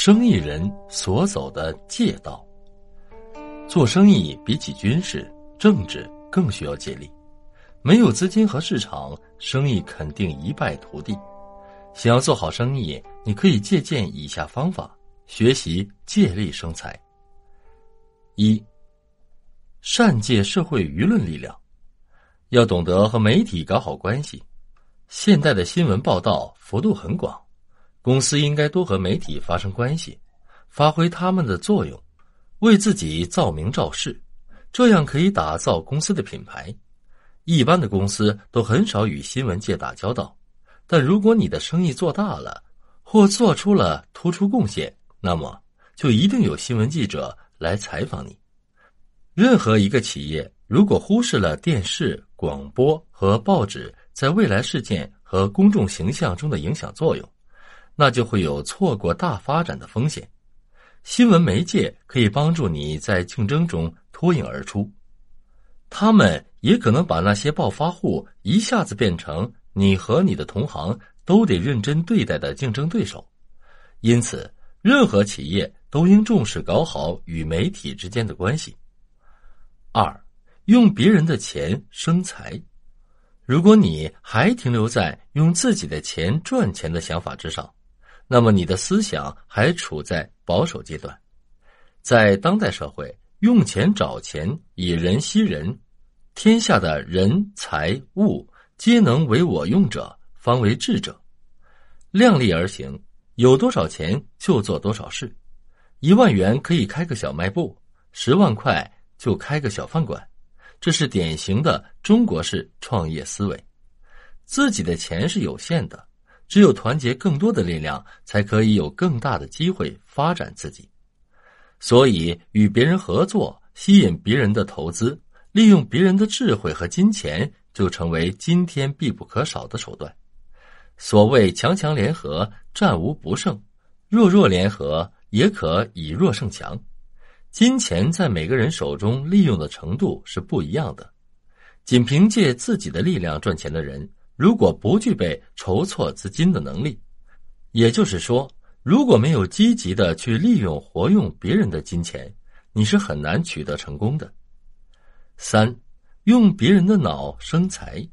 生意人所走的借道。做生意比起军事、政治更需要借力，没有资金和市场，生意肯定一败涂地。想要做好生意，你可以借鉴以下方法，学习借力生财。一，善借社会舆论力量，要懂得和媒体搞好关系。现代的新闻报道幅度很广，公司应该多和媒体发生关系，发挥他们的作用，为自己造名造势，这样可以打造公司的品牌。一般的公司都很少与新闻界打交道，但如果你的生意做大了，或做出了突出贡献，那么就一定有新闻记者来采访你。任何一个企业如果忽视了电视、广播和报纸。在未来事件和公众形象中的影响作用，那就会有错过大发展的风险。新闻媒介可以帮助你在竞争中脱颖而出，他们也可能把那些暴发户一下子变成你和你的同行都得认真对待的竞争对手。因此，任何企业都应重视搞好与媒体之间的关系。二，用别人的钱生财。如果你还停留在用自己的钱赚钱的想法之上，那么你的思想还处在保守阶段。在当代社会，用钱找钱，以人吸人，天下的人财物皆能为我用者，方为智者。量力而行，有多少钱就做多少事。一万元可以开个小卖部，十万块就开个小饭馆。这是典型的中国式创业思维。自己的钱是有限的，只有团结更多的力量，才可以有更大的机会发展自己。所以，与别人合作，吸引别人的投资，利用别人的智慧和金钱，就成为今天必不可少的手段。所谓强强联合，战无不胜；弱弱联合，也可以弱胜强。金钱在每个人手中利用的程度是不一样的。仅凭借自己的力量赚钱的人，如果不具备筹措资金的能力，也就是说，如果没有积极的去利用活用别人的金钱，你是很难取得成功的。三，用别人的脑生财。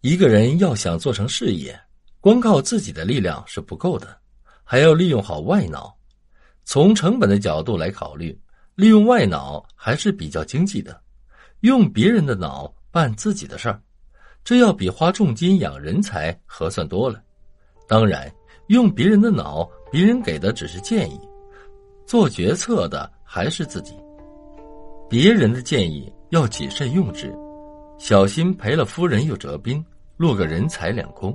一个人要想做成事业，光靠自己的力量是不够的，还要利用好外脑。从成本的角度来考虑，利用外脑还是比较经济的。用别人的脑办自己的事儿，这要比花重金养人才合算多了。当然，用别人的脑，别人给的只是建议，做决策的还是自己。别人的建议要谨慎用之，小心赔了夫人又折兵，落个人财两空。